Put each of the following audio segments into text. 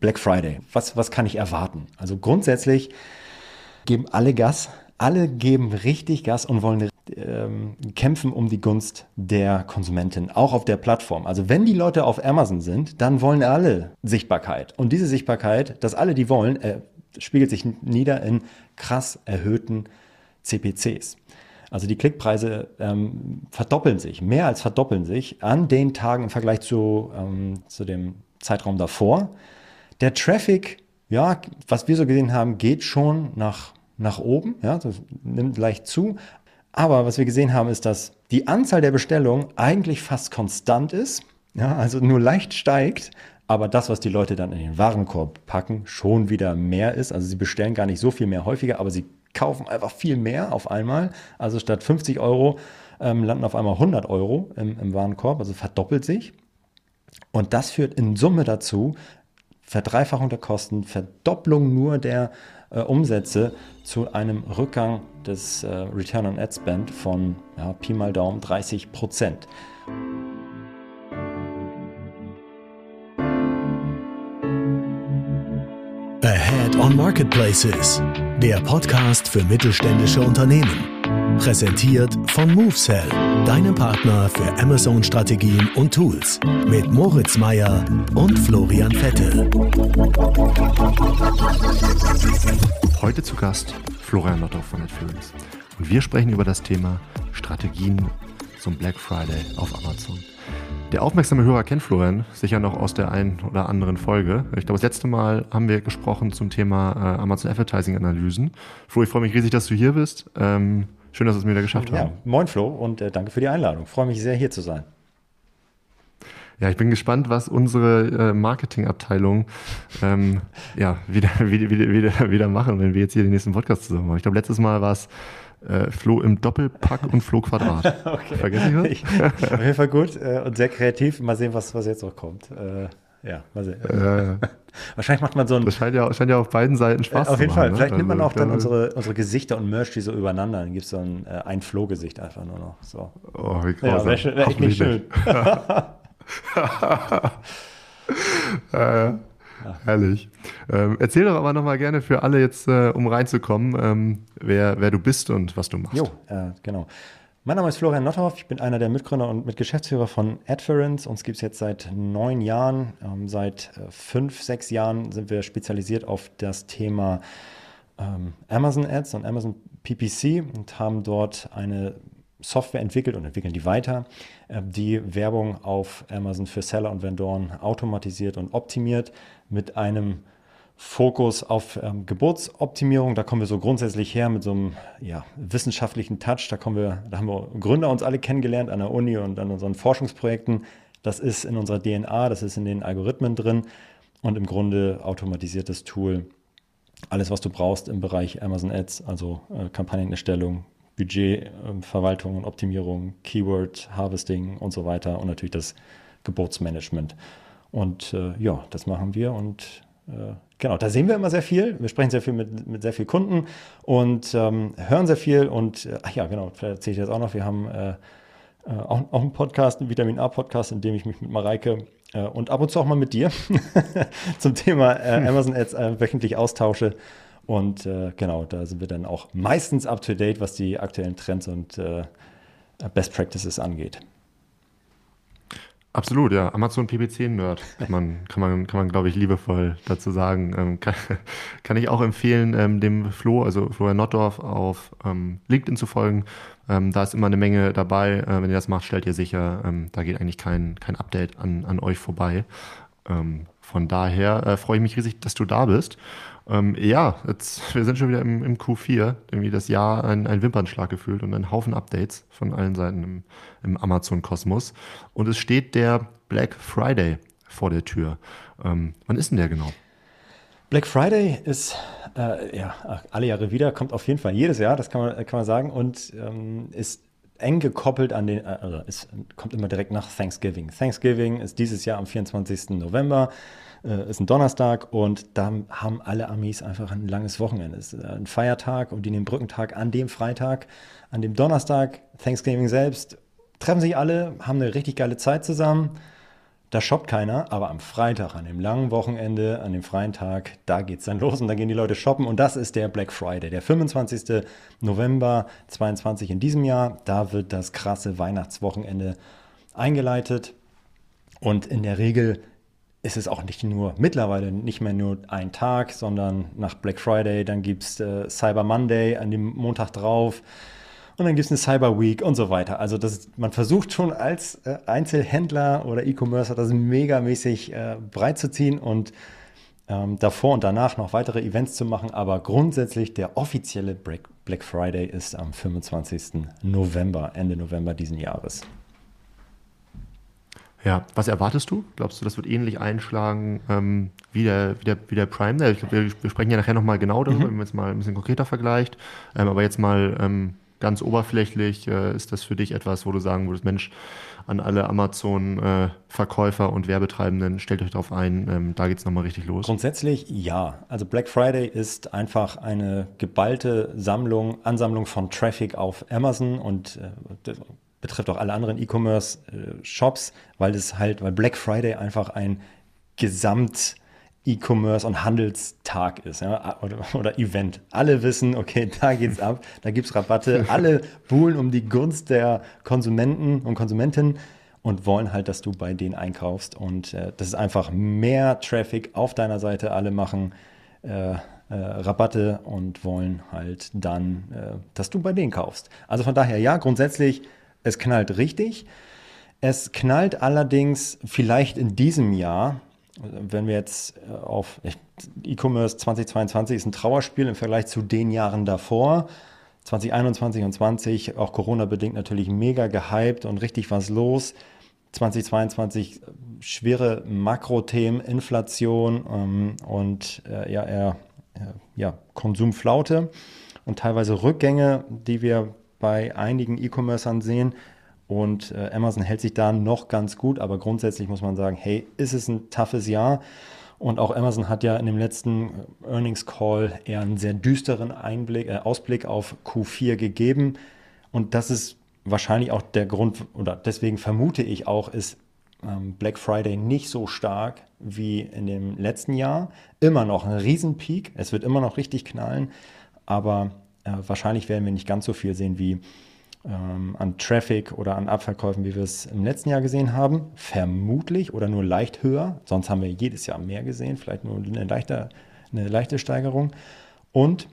Black Friday. Was, was kann ich erwarten? Also grundsätzlich geben alle Gas. Alle geben richtig Gas und wollen ähm, kämpfen um die Gunst der Konsumentin, auch auf der Plattform. Also wenn die Leute auf Amazon sind, dann wollen alle Sichtbarkeit. Und diese Sichtbarkeit, dass alle die wollen, äh, spiegelt sich nieder in krass erhöhten CPCs. Also die Klickpreise ähm, verdoppeln sich, mehr als verdoppeln sich an den Tagen im Vergleich zu, ähm, zu dem Zeitraum davor. Der Traffic, ja, was wir so gesehen haben, geht schon nach, nach oben, ja, das nimmt leicht zu. Aber was wir gesehen haben, ist, dass die Anzahl der Bestellungen eigentlich fast konstant ist, ja, also nur leicht steigt, aber das, was die Leute dann in den Warenkorb packen, schon wieder mehr ist. Also sie bestellen gar nicht so viel mehr häufiger, aber sie kaufen einfach viel mehr auf einmal. Also statt 50 Euro ähm, landen auf einmal 100 Euro im, im Warenkorb, also verdoppelt sich. Und das führt in Summe dazu, Verdreifachung der Kosten, Verdopplung nur der äh, Umsätze zu einem Rückgang des äh, Return on Ad Spend von ja, Pi mal Daumen 30 Prozent. Ahead on Marketplaces, der Podcast für mittelständische Unternehmen. Präsentiert von MoveSell, deinem Partner für Amazon-Strategien und Tools. Mit Moritz Meyer und Florian Vettel. Heute zu Gast Florian Lotto von Netflix. Und wir sprechen über das Thema Strategien zum Black Friday auf Amazon. Der aufmerksame Hörer kennt Florian sicher noch aus der einen oder anderen Folge. Ich glaube, das letzte Mal haben wir gesprochen zum Thema äh, Amazon Advertising Analysen. Flo, ich freue mich riesig, dass du hier bist. Ähm, schön, dass wir es wieder geschafft ja, haben. Moin Flo und äh, danke für die Einladung. Ich freue mich sehr, hier zu sein. Ja, ich bin gespannt, was unsere äh, Marketingabteilung ähm, ja, wieder, wieder, wieder, wieder machen, wenn wir jetzt hier den nächsten Podcast zusammen machen. Ich glaube, letztes Mal war es äh, Flo im Doppelpack und Flo Quadrat. okay. Vergesse ich was? auf jeden Fall gut äh, und sehr kreativ. Mal sehen, was, was jetzt noch kommt. Äh, ja, mal sehen. Äh, Wahrscheinlich macht man so ein. Das scheint ja, scheint ja auf beiden Seiten Spaß zu machen. Auf jeden Fall. Ne? Vielleicht also, nimmt man also auch dann unsere, unsere Gesichter und Merch die so übereinander. Dann gibt es so ein, äh, ein Flo-Gesicht einfach nur noch. So. Oh, wie grausam. Ja, wäre wär echt nicht schön. äh, ja. Herrlich. Ähm, erzähl doch aber nochmal gerne für alle jetzt, äh, um reinzukommen, ähm, wer, wer du bist und was du machst. Jo, äh, genau. Mein Name ist Florian Nothoff, ich bin einer der Mitgründer und Mitgeschäftsführer von Adference. Uns gibt es jetzt seit neun Jahren. Ähm, seit äh, fünf, sechs Jahren sind wir spezialisiert auf das Thema ähm, Amazon Ads und Amazon PPC und haben dort eine Software entwickelt und entwickeln die weiter, äh, die Werbung auf Amazon für Seller und Vendoren automatisiert und optimiert mit einem Fokus auf ähm, Geburtsoptimierung. Da kommen wir so grundsätzlich her mit so einem ja, wissenschaftlichen Touch. Da kommen wir, da haben wir Gründer uns alle kennengelernt an der Uni und an unseren Forschungsprojekten. Das ist in unserer DNA, das ist in den Algorithmen drin und im Grunde automatisiertes Tool. Alles, was du brauchst im Bereich Amazon Ads, also äh, Kampagnenerstellung, Budgetverwaltung und Optimierung, Keyword Harvesting und so weiter und natürlich das Geburtsmanagement. Und äh, ja, das machen wir und äh, genau, da sehen wir immer sehr viel. Wir sprechen sehr viel mit, mit sehr vielen Kunden und ähm, hören sehr viel. Und äh, ach ja, genau, vielleicht erzähle ich jetzt auch noch, wir haben äh, äh, auch, auch einen Podcast, einen Vitamin A-Podcast, in dem ich mich mit Mareike äh, und ab und zu auch mal mit dir zum Thema äh, Amazon Ads äh, wöchentlich austausche. Und äh, genau, da sind wir dann auch meistens up to date, was die aktuellen Trends und äh, Best Practices angeht. Absolut, ja. Amazon PPC-Nerd, kann man, kann man, kann man glaube ich, liebevoll dazu sagen. Ähm, kann, kann, ich auch empfehlen, ähm, dem Flo, also Florian Nottdorf, auf ähm, LinkedIn zu folgen. Ähm, da ist immer eine Menge dabei. Äh, wenn ihr das macht, stellt ihr sicher, ähm, da geht eigentlich kein, kein Update an, an euch vorbei. Ähm, von daher äh, freue ich mich riesig, dass du da bist. Ähm, ja, jetzt, wir sind schon wieder im, im Q4, irgendwie das Jahr ein, ein, Wimpernschlag gefühlt und ein Haufen Updates von allen Seiten im, im Amazon-Kosmos. Und es steht der Black Friday vor der Tür. Ähm, wann ist denn der genau? Black Friday ist äh, ja alle Jahre wieder, kommt auf jeden Fall jedes Jahr, das kann man, kann man sagen, und ähm, ist eng gekoppelt an den, äh, also es kommt immer direkt nach Thanksgiving. Thanksgiving ist dieses Jahr am 24. November äh, ist ein Donnerstag und da haben alle Amis einfach ein langes Wochenende. Es ist ein Feiertag und die nehmen Brückentag an dem Freitag. An dem Donnerstag, Thanksgiving selbst, treffen sich alle, haben eine richtig geile Zeit zusammen. da shoppt keiner, aber am Freitag, an dem langen Wochenende, an dem freien Tag, da geht es dann los und da gehen die Leute shoppen und das ist der Black Friday, der 25. November 22 in diesem Jahr. Da wird das krasse Weihnachtswochenende eingeleitet und in der Regel ist es auch nicht nur, mittlerweile nicht mehr nur ein Tag, sondern nach Black Friday, dann gibt es äh, Cyber Monday an dem Montag drauf und dann gibt es eine Cyber Week und so weiter. Also das, man versucht schon als äh, Einzelhändler oder E-Commercer das megamäßig äh, breit zu ziehen und ähm, davor und danach noch weitere Events zu machen. Aber grundsätzlich der offizielle Black Friday ist am 25. November, Ende November diesen Jahres. Ja, was erwartest du? Glaubst du, das wird ähnlich einschlagen ähm, wie, der, wie, der, wie der Prime? Ich glaube, wir, wir, sprechen ja nachher nochmal genau darüber, mhm. wenn man jetzt mal ein bisschen konkreter vergleicht. Ähm, aber jetzt mal ähm, ganz oberflächlich, äh, ist das für dich etwas, wo du sagen würdest, Mensch, an alle Amazon-Verkäufer äh, und Werbetreibenden, stellt euch darauf ein, ähm, da geht es nochmal richtig los? Grundsätzlich ja. Also Black Friday ist einfach eine geballte Sammlung, Ansammlung von Traffic auf Amazon und äh, betrifft auch alle anderen E-Commerce-Shops, weil es halt, weil Black Friday einfach ein Gesamt- E-Commerce und Handelstag ist ja, oder, oder, Event. Alle wissen, okay, da geht's ab, da gibt es Rabatte. Alle buhlen um die Gunst der Konsumenten und Konsumentinnen und wollen halt, dass du bei denen einkaufst. Und äh, das ist einfach mehr Traffic auf deiner Seite. Alle machen äh, äh, Rabatte und wollen halt dann, äh, dass du bei denen kaufst. Also von daher, ja, grundsätzlich, es knallt richtig. Es knallt allerdings vielleicht in diesem Jahr wenn wir jetzt äh, auf E-Commerce 2022 ist ein Trauerspiel im Vergleich zu den Jahren davor. 2021 und 20 auch Corona-bedingt natürlich mega gehypt und richtig was los. 2022 schwere Makrothemen, Inflation ähm, und äh, ja, äh, ja, Konsumflaute und teilweise Rückgänge, die wir bei einigen E-Commercern sehen. Und äh, Amazon hält sich da noch ganz gut, aber grundsätzlich muss man sagen, hey, ist es ein toughes Jahr? Und auch Amazon hat ja in dem letzten äh, Earnings Call eher einen sehr düsteren Einblick, äh, Ausblick auf Q4 gegeben. Und das ist wahrscheinlich auch der Grund, oder deswegen vermute ich auch, ist ähm, Black Friday nicht so stark wie in dem letzten Jahr. Immer noch ein Riesenpeak. Es wird immer noch richtig knallen, aber äh, wahrscheinlich werden wir nicht ganz so viel sehen wie ähm, an Traffic oder an Abverkäufen, wie wir es im letzten Jahr gesehen haben. Vermutlich oder nur leicht höher. Sonst haben wir jedes Jahr mehr gesehen, vielleicht nur eine leichte, eine leichte Steigerung. Und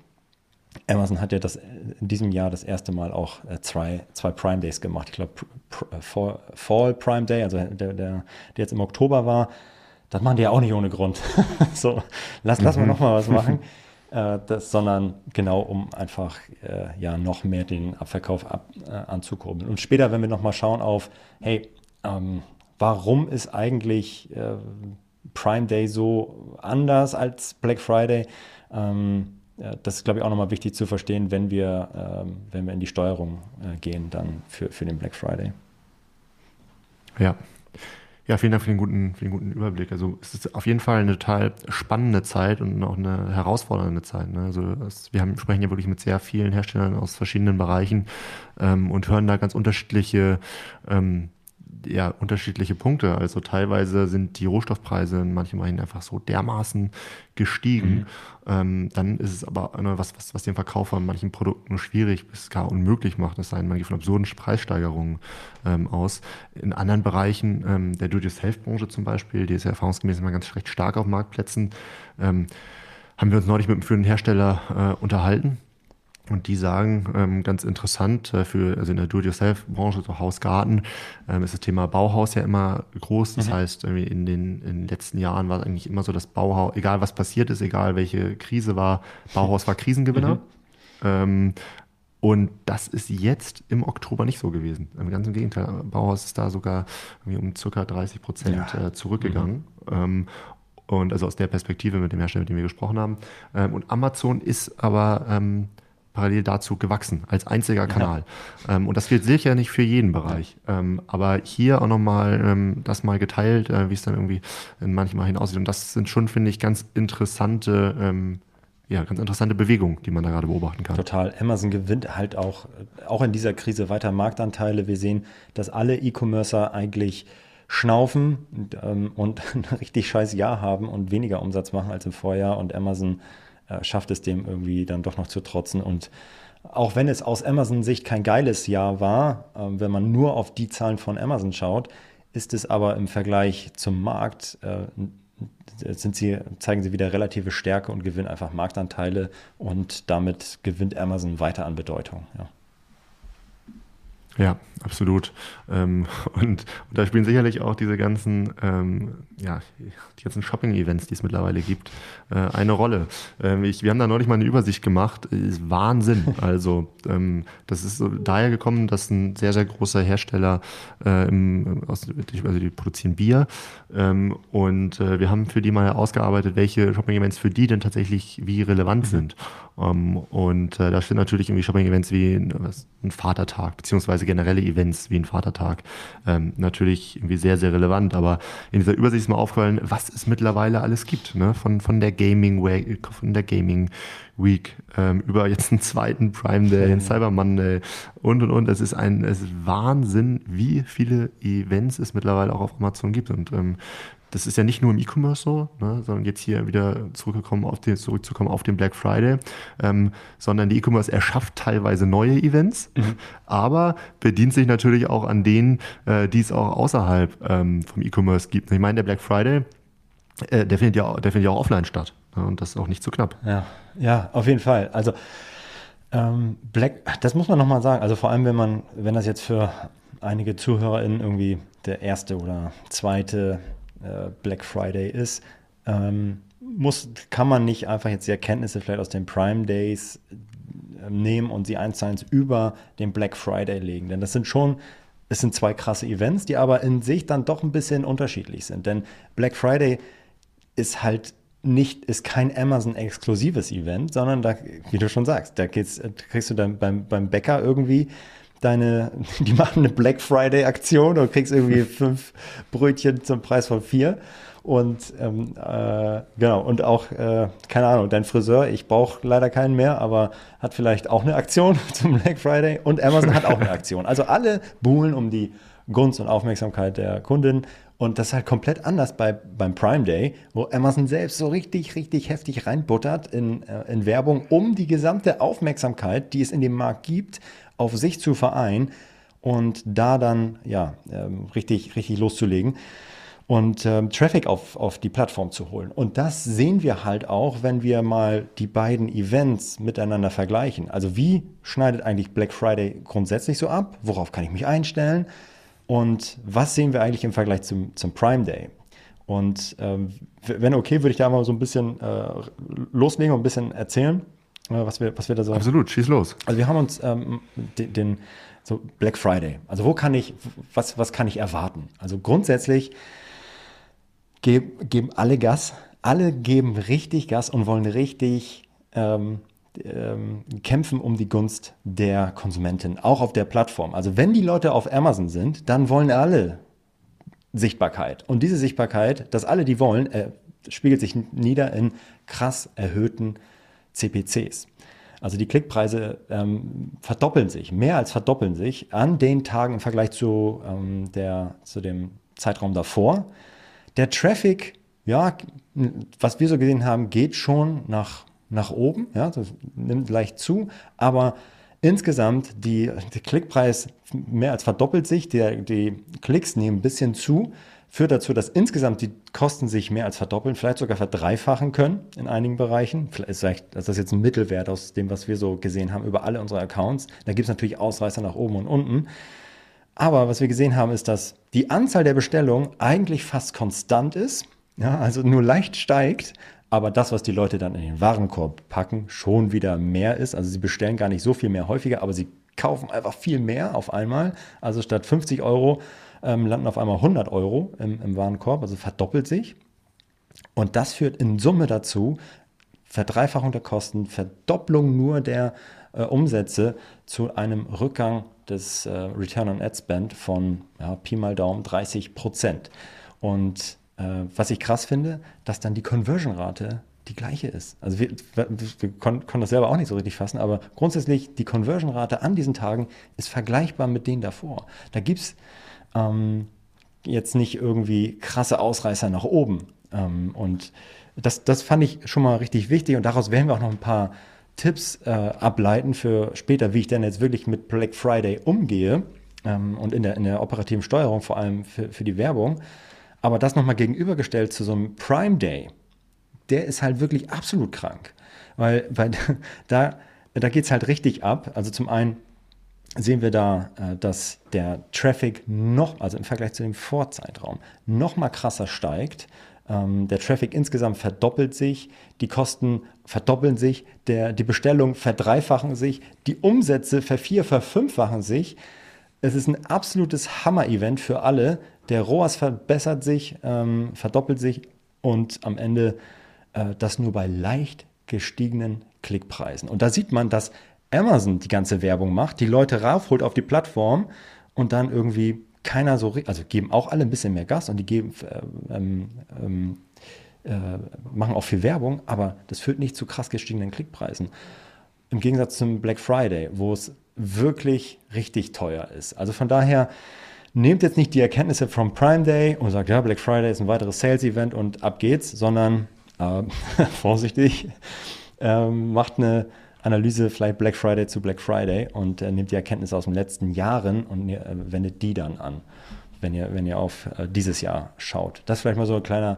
Amazon hat ja das, in diesem Jahr das erste Mal auch äh, zwei, zwei Prime Days gemacht. Ich glaube, äh, Fall Prime Day, also der, der, der jetzt im Oktober war, das machen die ja auch nicht ohne Grund. so, lass, lass mhm. mal nochmal was machen. äh, das, sondern genau um einfach äh, ja noch mehr den Abverkauf ab, äh, anzukurbeln. Und später, wenn wir nochmal schauen auf, hey, ähm, warum ist eigentlich äh, Prime Day so anders als Black Friday? Ähm, das ist, glaube ich, auch nochmal wichtig zu verstehen, wenn wir, ähm, wenn wir in die Steuerung äh, gehen, dann für, für den Black Friday. Ja, ja, vielen Dank für den guten, für den guten Überblick. Also es ist auf jeden Fall eine total spannende Zeit und auch eine herausfordernde Zeit. Ne? Also es, wir haben, sprechen ja wirklich mit sehr vielen Herstellern aus verschiedenen Bereichen ähm, und hören da ganz unterschiedliche ähm, ja, unterschiedliche Punkte. Also teilweise sind die Rohstoffpreise in manchen Bereichen einfach so dermaßen gestiegen. Mhm. Ähm, dann ist es aber was, was, was den Verkauf von manchen Produkten schwierig bis gar unmöglich macht. Das heißt, man geht von absurden Preissteigerungen ähm, aus. In anderen Bereichen, ähm, der Do-it-yourself-Branche zum Beispiel, die ist ja erfahrungsgemäß immer ganz recht stark auf Marktplätzen, ähm, haben wir uns neulich mit einem führenden Hersteller äh, unterhalten und die sagen, ähm, ganz interessant, äh, für, also in der Do-it-yourself-Branche, so Hausgarten, ähm, ist das Thema Bauhaus ja immer groß. Das mhm. heißt, in den, in den letzten Jahren war es eigentlich immer so, dass Bauhaus, egal was passiert ist, egal welche Krise war, Bauhaus war Krisengewinner. Mhm. Ähm, und das ist jetzt im Oktober nicht so gewesen. Im ganzen Gegenteil, Bauhaus ist da sogar um ca. 30 Prozent ja. äh, zurückgegangen. Mhm. Ähm, und also aus der Perspektive mit dem Hersteller, mit dem wir gesprochen haben. Ähm, und Amazon ist aber ähm, parallel dazu gewachsen, als einziger Kanal. Ja. Ähm, und das gilt sicher nicht für jeden Bereich. Ähm, aber hier auch nochmal ähm, das mal geteilt, äh, wie es dann irgendwie in manchen Bereichen aussieht. Und das sind schon, finde ich, ganz interessante, ähm, ja, ganz interessante Bewegungen, die man da gerade beobachten kann. Total. Amazon gewinnt halt auch, auch in dieser Krise weiter Marktanteile. Wir sehen, dass alle E-Commercer eigentlich schnaufen und, ähm, und ein richtig scheiß Jahr haben und weniger Umsatz machen als im Vorjahr und Amazon äh, schafft es dem irgendwie dann doch noch zu trotzen und auch wenn es aus Amazon-Sicht kein geiles Jahr war, äh, wenn man nur auf die Zahlen von Amazon schaut, ist es aber im Vergleich zum Markt, äh, sind sie, zeigen sie wieder relative Stärke und gewinnen einfach Marktanteile und damit gewinnt Amazon weiter an Bedeutung. Ja. Ja, absolut. Ähm, und, und, da spielen sicherlich auch diese ganzen, ähm, ja, die ganzen Shopping-Events, die es mittlerweile gibt, äh, eine Rolle. Ähm, ich, wir haben da neulich mal eine Übersicht gemacht. Ist Wahnsinn. Also ähm, das ist so daher gekommen, dass ein sehr, sehr großer Hersteller äh, im, aus, also die produzieren Bier ähm, und äh, wir haben für die mal ausgearbeitet, welche Shopping-Events für die denn tatsächlich wie relevant mhm. sind. Um, und äh, da stehen natürlich irgendwie Shopping-Events wie ein, ein, Vatertag, beziehungsweise generelle Events wie ein Vatertag ähm, natürlich irgendwie sehr, sehr relevant. Aber in dieser Übersicht ist mir aufgefallen, was es mittlerweile alles gibt, ne? Von, von der Gaming Week, von der Gaming Week ähm, über jetzt einen zweiten Prime Day, einen Cyber Monday und und und. Es ist ein es ist Wahnsinn, wie viele Events es mittlerweile auch auf Amazon gibt. Und ähm, das ist ja nicht nur im E-Commerce so, ne, sondern jetzt hier wieder zurückgekommen auf den, zurückzukommen auf den Black Friday, ähm, sondern die E-Commerce erschafft teilweise neue Events, mhm. aber bedient sich natürlich auch an denen, äh, die es auch außerhalb ähm, vom E-Commerce gibt. Ich meine, der Black Friday, äh, der findet ja, der findet ja auch offline statt ne, und das ist auch nicht zu knapp. Ja, ja, auf jeden Fall. Also ähm, Black, das muss man nochmal sagen. Also vor allem, wenn man, wenn das jetzt für einige ZuhörerInnen irgendwie der erste oder zweite äh, Black Friday ist, ähm, muss, kann man nicht einfach jetzt die Erkenntnisse vielleicht aus den Prime Days äh, nehmen und sie eins zu eins über den Black Friday legen. Denn das sind schon, es sind zwei krasse Events, die aber in sich dann doch ein bisschen unterschiedlich sind. Denn Black Friday ist halt nicht, ist kein Amazon-exklusives Event, sondern da, wie du schon sagst, da geht's, kriegst du dann beim, beim Bäcker irgendwie deine, die machen eine Black Friday Aktion und kriegst irgendwie fünf Brötchen zum Preis von vier. Und ähm, äh, genau, und auch, äh, keine Ahnung, dein Friseur, ich brauche leider keinen mehr, aber hat vielleicht auch eine Aktion zum Black Friday und Amazon hat auch eine Aktion. Also alle buhlen um die Gunst und Aufmerksamkeit der Kundin. Und das ist halt komplett anders bei, beim Prime Day, wo Amazon selbst so richtig, richtig heftig reinbuttert in, äh, in Werbung, um die gesamte Aufmerksamkeit, die es in dem Markt gibt, auf sich zu vereinen und da dann ja ähm, richtig, richtig loszulegen und ähm, Traffic auf, auf die Plattform zu holen. Und das sehen wir halt auch, wenn wir mal die beiden Events miteinander vergleichen. Also wie schneidet eigentlich Black Friday grundsätzlich so ab? Worauf kann ich mich einstellen? Und was sehen wir eigentlich im Vergleich zum, zum Prime Day? Und ähm, wenn okay, würde ich da mal so ein bisschen äh, loslegen und ein bisschen erzählen. Äh, was wir, was wir da so. Absolut, schieß los. Also wir haben uns ähm, den, den, so Black Friday. Also wo kann ich, was, was kann ich erwarten? Also grundsätzlich geb, geben alle Gas, alle geben richtig Gas und wollen richtig ähm, ähm, kämpfen um die Gunst der Konsumentin, auch auf der Plattform. Also wenn die Leute auf Amazon sind, dann wollen alle Sichtbarkeit. Und diese Sichtbarkeit, dass alle die wollen, äh, spiegelt sich nieder in krass erhöhten CPCs. Also die Klickpreise ähm, verdoppeln sich, mehr als verdoppeln sich an den Tagen im Vergleich zu, ähm, der, zu dem Zeitraum davor. Der Traffic, ja, was wir so gesehen haben, geht schon nach, nach oben, ja, das nimmt leicht zu, aber insgesamt die, der Klickpreis mehr als verdoppelt sich, der, die Klicks nehmen ein bisschen zu führt dazu, dass insgesamt die Kosten sich mehr als verdoppeln, vielleicht sogar verdreifachen können in einigen Bereichen. Vielleicht ist das jetzt ein Mittelwert aus dem, was wir so gesehen haben über alle unsere Accounts. Da gibt es natürlich Ausreißer nach oben und unten. Aber was wir gesehen haben, ist, dass die Anzahl der Bestellungen eigentlich fast konstant ist, ja, also nur leicht steigt, aber das, was die Leute dann in den Warenkorb packen, schon wieder mehr ist. Also sie bestellen gar nicht so viel mehr häufiger, aber sie kaufen einfach viel mehr auf einmal. Also statt 50 Euro ähm, landen auf einmal 100 Euro im, im Warenkorb, also verdoppelt sich. Und das führt in Summe dazu, Verdreifachung der Kosten, Verdopplung nur der äh, Umsätze zu einem Rückgang des äh, Return on Ad Spend von ja, Pi mal Daumen 30 Prozent. Und äh, was ich krass finde, dass dann die Conversion-Rate die gleiche ist. Also wir, wir, wir konnten das selber auch nicht so richtig fassen, aber grundsätzlich die Conversion-Rate an diesen Tagen ist vergleichbar mit denen davor. Da gibt es ähm, jetzt nicht irgendwie krasse Ausreißer nach oben. Ähm, und das, das fand ich schon mal richtig wichtig und daraus werden wir auch noch ein paar Tipps äh, ableiten für später, wie ich dann jetzt wirklich mit Black Friday umgehe ähm, und in der, in der operativen Steuerung, vor allem für, für die Werbung. Aber das nochmal gegenübergestellt zu so einem Prime Day, der ist halt wirklich absolut krank. Weil, weil da, da geht es halt richtig ab. Also zum einen sehen wir da, äh, dass der Traffic noch, also im Vergleich zu dem Vorzeitraum, noch mal krasser steigt. Ähm, der Traffic insgesamt verdoppelt sich, die Kosten verdoppeln sich, der, die Bestellungen verdreifachen sich, die Umsätze vervier-, verfünffachen sich. Es ist ein absolutes Hammer-Event für alle. Der ROAS verbessert sich, ähm, verdoppelt sich und am Ende äh, das nur bei leicht gestiegenen Klickpreisen. Und da sieht man, dass Amazon die ganze Werbung macht, die Leute raufholt auf die Plattform und dann irgendwie keiner so, also geben auch alle ein bisschen mehr Gas und die geben, äh, ähm, ähm, äh, machen auch viel Werbung, aber das führt nicht zu krass gestiegenen Klickpreisen. Im Gegensatz zum Black Friday, wo es wirklich richtig teuer ist. Also von daher, nehmt jetzt nicht die Erkenntnisse vom Prime Day und sagt, ja, Black Friday ist ein weiteres Sales-Event und ab geht's, sondern äh, vorsichtig, äh, macht eine Analyse vielleicht Black Friday zu Black Friday und äh, nimmt die Erkenntnisse aus den letzten Jahren und äh, wendet die dann an, wenn ihr, wenn ihr auf äh, dieses Jahr schaut. Das ist vielleicht mal so ein kleiner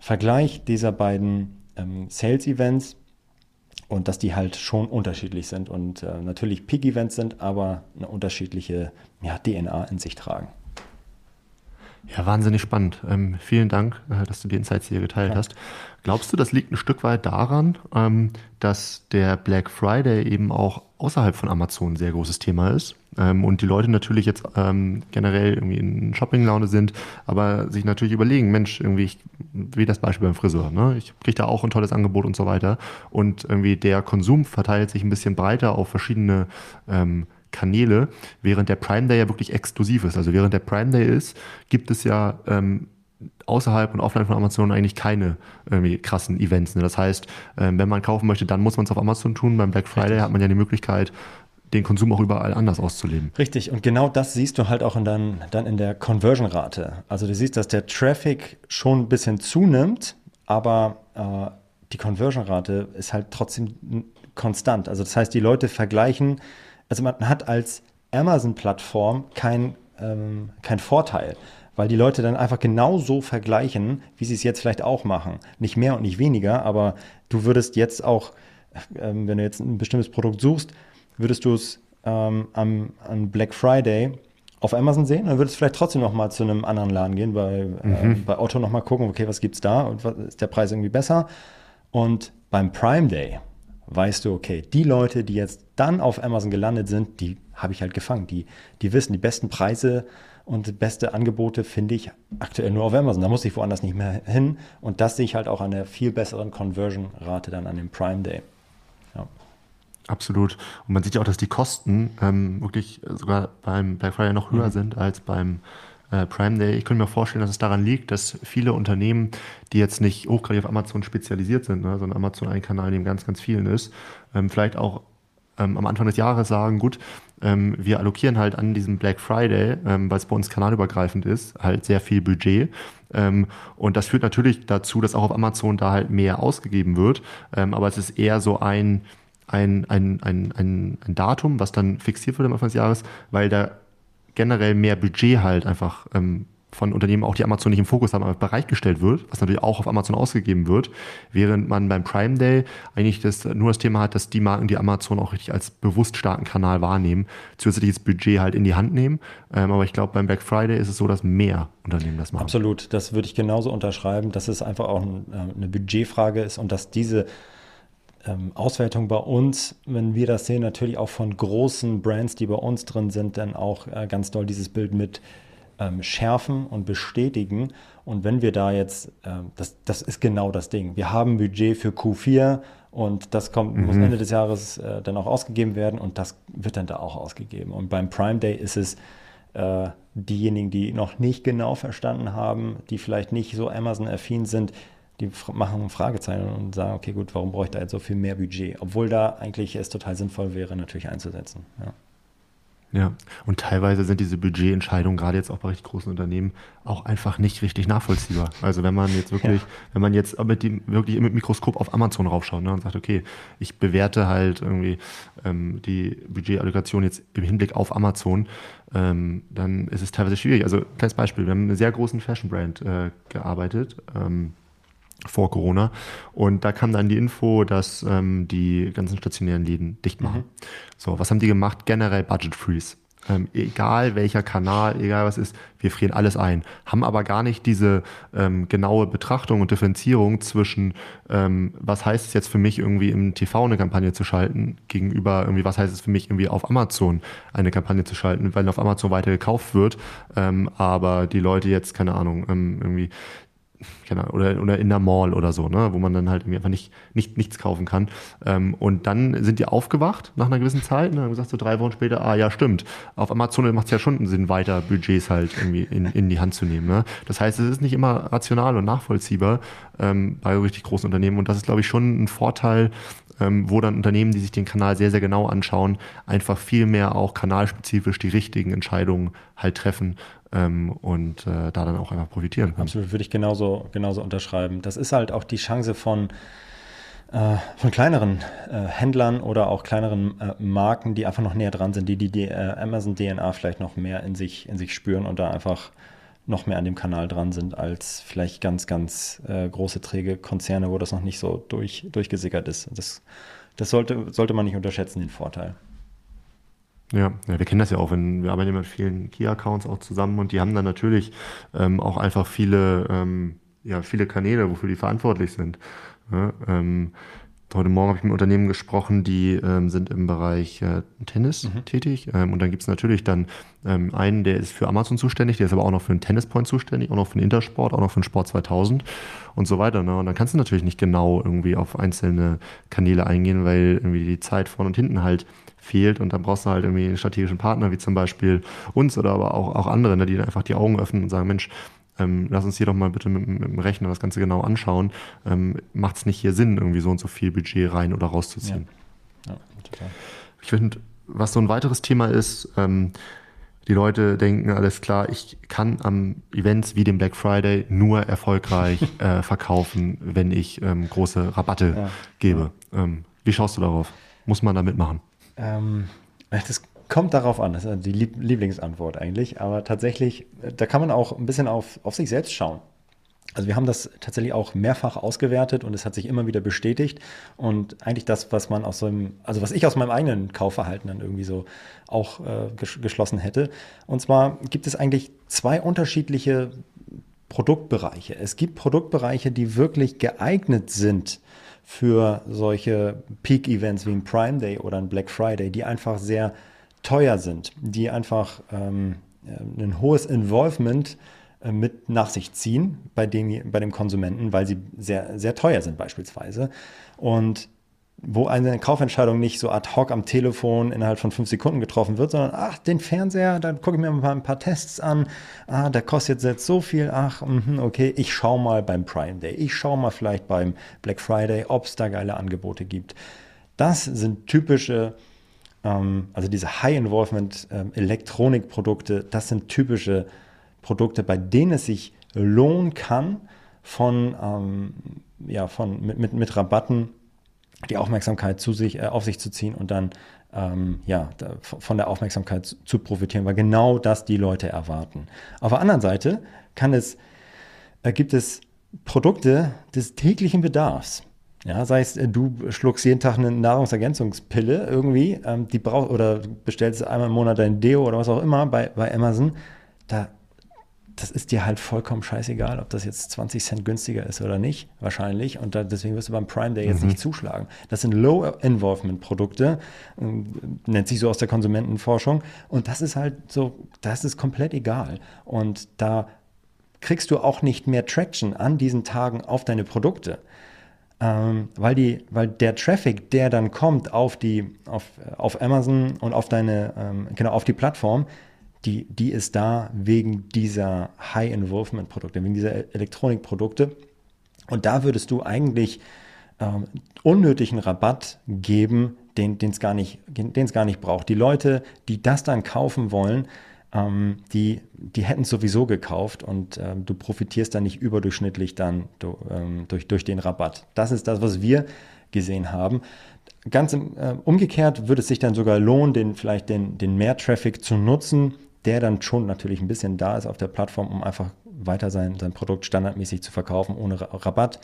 Vergleich dieser beiden ähm, Sales-Events und dass die halt schon unterschiedlich sind und äh, natürlich Peak-Events sind, aber eine unterschiedliche ja, DNA in sich tragen. Ja, wahnsinnig spannend. Ähm, vielen Dank, äh, dass du die Insights hier geteilt ja. hast. Glaubst du, das liegt ein Stück weit daran, ähm, dass der Black Friday eben auch außerhalb von Amazon ein sehr großes Thema ist ähm, und die Leute natürlich jetzt ähm, generell irgendwie in Shopping-Laune sind, aber sich natürlich überlegen, Mensch, irgendwie, ich, wie das Beispiel beim Friseur, ne? ich kriege da auch ein tolles Angebot und so weiter und irgendwie der Konsum verteilt sich ein bisschen breiter auf verschiedene ähm, Kanäle, während der Prime Day ja wirklich exklusiv ist. Also während der Prime Day ist, gibt es ja ähm, außerhalb und offline von Amazon eigentlich keine irgendwie krassen Events. Ne? Das heißt, ähm, wenn man kaufen möchte, dann muss man es auf Amazon tun. Beim Black Friday Richtig. hat man ja die Möglichkeit, den Konsum auch überall anders auszuleben. Richtig, und genau das siehst du halt auch in dann, dann in der Conversion-Rate. Also du siehst, dass der Traffic schon ein bisschen zunimmt, aber äh, die Conversion-Rate ist halt trotzdem konstant. Also das heißt, die Leute vergleichen also man hat als Amazon-Plattform keinen ähm, kein Vorteil, weil die Leute dann einfach genauso vergleichen, wie sie es jetzt vielleicht auch machen. Nicht mehr und nicht weniger, aber du würdest jetzt auch, ähm, wenn du jetzt ein bestimmtes Produkt suchst, würdest du es ähm, am, am Black Friday auf Amazon sehen, dann würdest du vielleicht trotzdem noch mal zu einem anderen Laden gehen, bei, äh, mhm. äh, bei Otto noch mal gucken, okay, was gibt es da und was, ist der Preis irgendwie besser? Und beim Prime Day weißt du, okay, die Leute, die jetzt dann auf Amazon gelandet sind, die habe ich halt gefangen. Die, die wissen, die besten Preise und beste Angebote finde ich aktuell nur auf Amazon. Da muss ich woanders nicht mehr hin. Und das sehe ich halt auch an der viel besseren Conversion-Rate dann an dem Prime Day. Ja. Absolut. Und man sieht ja auch, dass die Kosten ähm, wirklich sogar beim Black Friday noch höher mhm. sind als beim äh, Prime Day. Ich könnte mir vorstellen, dass es daran liegt, dass viele Unternehmen, die jetzt nicht hochgradig auf Amazon spezialisiert sind, ne, sondern Amazon ein Kanal, dem ganz, ganz vielen ist, ähm, vielleicht auch ähm, am Anfang des Jahres sagen, gut, ähm, wir allokieren halt an diesem Black Friday, ähm, weil es bei uns kanalübergreifend ist, halt sehr viel Budget. Ähm, und das führt natürlich dazu, dass auch auf Amazon da halt mehr ausgegeben wird. Ähm, aber es ist eher so ein, ein, ein, ein, ein, ein Datum, was dann fixiert wird am Anfang des Jahres, weil da generell mehr Budget halt einfach ähm, von Unternehmen, auch die Amazon nicht im Fokus haben, bereitgestellt wird, was natürlich auch auf Amazon ausgegeben wird, während man beim Prime Day eigentlich das, nur das Thema hat, dass die Marken, die Amazon auch richtig als bewusst starken Kanal wahrnehmen, zusätzliches Budget halt in die Hand nehmen. Ähm, aber ich glaube, beim Black Friday ist es so, dass mehr Unternehmen das machen. Absolut, das würde ich genauso unterschreiben, dass es einfach auch ein, äh, eine Budgetfrage ist und dass diese ähm, Auswertung bei uns, wenn wir das sehen, natürlich auch von großen Brands, die bei uns drin sind, dann auch äh, ganz doll dieses Bild mit ähm, schärfen und bestätigen. Und wenn wir da jetzt, äh, das, das ist genau das Ding. Wir haben Budget für Q4 und das kommt, mhm. muss Ende des Jahres äh, dann auch ausgegeben werden und das wird dann da auch ausgegeben. Und beim Prime Day ist es äh, diejenigen, die noch nicht genau verstanden haben, die vielleicht nicht so Amazon-affin sind, die machen Fragezeichen und sagen, okay, gut, warum brauche ich da jetzt so viel mehr Budget? Obwohl da eigentlich es total sinnvoll wäre, natürlich einzusetzen. Ja. Ja, und teilweise sind diese Budgetentscheidungen, gerade jetzt auch bei richtig großen Unternehmen, auch einfach nicht richtig nachvollziehbar. Also wenn man jetzt wirklich, ja. wenn man jetzt mit dem, wirklich mit Mikroskop auf Amazon raufschaut ne, und sagt, okay, ich bewerte halt irgendwie ähm, die Budgetallokation jetzt im Hinblick auf Amazon, ähm, dann ist es teilweise schwierig. Also kleines Beispiel, wir haben einen sehr großen Fashion-Brand äh, gearbeitet. Ähm, vor Corona. Und da kam dann die Info, dass ähm, die ganzen stationären Läden dicht machen. Mhm. So, was haben die gemacht? Generell Budget Freeze. Ähm, egal welcher Kanal, egal was ist, wir frieren alles ein. Haben aber gar nicht diese ähm, genaue Betrachtung und Differenzierung zwischen, ähm, was heißt es jetzt für mich irgendwie im TV eine Kampagne zu schalten, gegenüber irgendwie, was heißt es für mich irgendwie auf Amazon eine Kampagne zu schalten, weil auf Amazon weiter gekauft wird, ähm, aber die Leute jetzt, keine Ahnung, ähm, irgendwie keine Ahnung, oder, oder in der Mall oder so, ne, wo man dann halt irgendwie einfach nicht, nicht nichts kaufen kann. Ähm, und dann sind die aufgewacht nach einer gewissen Zeit und haben gesagt, so drei Wochen später, ah ja, stimmt, auf Amazon macht es ja schon Sinn, weiter Budgets halt irgendwie in, in die Hand zu nehmen. Ne? Das heißt, es ist nicht immer rational und nachvollziehbar ähm, bei richtig großen Unternehmen und das ist, glaube ich, schon ein Vorteil, wo dann Unternehmen, die sich den Kanal sehr, sehr genau anschauen, einfach viel mehr auch kanalspezifisch die richtigen Entscheidungen halt treffen ähm, und äh, da dann auch einfach profitieren können. Absolut, würde ich genauso, genauso unterschreiben. Das ist halt auch die Chance von, äh, von kleineren äh, Händlern oder auch kleineren äh, Marken, die einfach noch näher dran sind, die die, die äh, Amazon DNA vielleicht noch mehr in sich, in sich spüren und da einfach noch mehr an dem Kanal dran sind als vielleicht ganz, ganz äh, große, träge Konzerne, wo das noch nicht so durch, durchgesickert ist. Das, das sollte, sollte man nicht unterschätzen, den Vorteil. Ja, ja, wir kennen das ja auch, wenn wir arbeiten mit vielen Key-Accounts auch zusammen und die haben dann natürlich ähm, auch einfach viele, ähm, ja, viele Kanäle, wofür die verantwortlich sind. Ja, ähm, Heute Morgen habe ich mit Unternehmen gesprochen, die ähm, sind im Bereich äh, Tennis mhm. tätig. Ähm, und dann gibt es natürlich dann ähm, einen, der ist für Amazon zuständig, der ist aber auch noch für den Tennispoint zuständig, auch noch für den Intersport, auch noch für den Sport 2000 und so weiter. Ne? Und dann kannst du natürlich nicht genau irgendwie auf einzelne Kanäle eingehen, weil irgendwie die Zeit vorne und hinten halt fehlt und dann brauchst du halt irgendwie einen strategischen Partner, wie zum Beispiel uns oder aber auch, auch andere, ne, die dann einfach die Augen öffnen und sagen, Mensch, ähm, lass uns hier doch mal bitte mit, mit, dem Rechner das Ganze genau anschauen. Ähm, Macht es nicht hier Sinn, irgendwie so und so viel Budget rein oder rauszuziehen? Ja, ja total. Ich finde, was so ein weiteres Thema ist, ähm, die Leute denken, alles klar, ich kann am Events wie dem Black Friday nur erfolgreich äh, verkaufen, wenn ich ähm, große Rabatte ja, gebe. Ähm, wie schaust du darauf? Muss man da mitmachen? Ähm, das Kommt darauf an, das ist die Lieblingsantwort eigentlich. Aber tatsächlich, da kann man auch ein bisschen auf, auf sich selbst schauen. Also wir haben das tatsächlich auch mehrfach ausgewertet und es hat sich immer wieder bestätigt. Und eigentlich das, was man aus so einem, also was ich aus meinem eigenen Kaufverhalten dann irgendwie so auch äh, geschlossen hätte. Und zwar gibt es eigentlich zwei unterschiedliche Produktbereiche. Es gibt Produktbereiche, die wirklich geeignet sind für solche Peak-Events wie ein Prime Day oder ein Black Friday, die einfach sehr teuer sind, die einfach ähm, ein hohes Involvement äh, mit nach sich ziehen bei dem, bei dem Konsumenten, weil sie sehr, sehr teuer sind beispielsweise. Und wo eine Kaufentscheidung nicht so ad hoc am Telefon innerhalb von fünf Sekunden getroffen wird, sondern ach, den Fernseher, dann gucke ich mir mal ein paar Tests an, ah, der kostet jetzt so viel, ach, mh, okay, ich schaue mal beim Prime Day, ich schaue mal vielleicht beim Black Friday, ob es da geile Angebote gibt. Das sind typische ähm, also diese High-Involvement-Elektronikprodukte, ähm, das sind typische Produkte, bei denen es sich lohnen kann, von, ähm, ja, von, mit, mit, mit Rabatten die Aufmerksamkeit zu sich, äh, auf sich zu ziehen und dann ähm, ja, da, von der Aufmerksamkeit zu, zu, profitieren, weil genau das die Leute erwarten. Auf der anderen Seite kann es, äh, gibt es Produkte des täglichen Bedarfs. Ja, sei es, äh, du schluckst jeden Tag eine Nahrungsergänzungspille irgendwie, ähm, die braucht, oder bestellst einmal im Monat dein Deo oder was auch immer bei, bei Amazon, da, das ist dir halt vollkommen scheißegal, ob das jetzt 20 Cent günstiger ist oder nicht, wahrscheinlich. Und da, deswegen wirst du beim Prime Day jetzt mhm. nicht zuschlagen. Das sind Low-Involvement-Produkte, äh, nennt sich so aus der Konsumentenforschung. Und das ist halt so, das ist komplett egal. Und da kriegst du auch nicht mehr Traction an diesen Tagen auf deine Produkte ähm, weil, die, weil der Traffic, der dann kommt auf, die, auf, auf Amazon und auf deine, ähm, genau, auf die Plattform, die, die ist da wegen dieser High-Involvement-Produkte, wegen dieser Elektronikprodukte. Und da würdest du eigentlich ähm, unnötigen Rabatt geben, den es gar, nicht, gar nicht braucht. Die Leute, die das dann kaufen wollen, ähm, die, die hätten es sowieso gekauft und ähm, du profitierst dann nicht überdurchschnittlich dann du, ähm, durch, durch den Rabatt. Das ist das, was wir gesehen haben. Ganz im, äh, umgekehrt würde es sich dann sogar lohnen, den, vielleicht den, den Mehr-Traffic zu nutzen, der dann schon natürlich ein bisschen da ist auf der Plattform, um einfach weiter sein, sein Produkt standardmäßig zu verkaufen ohne Rabatt,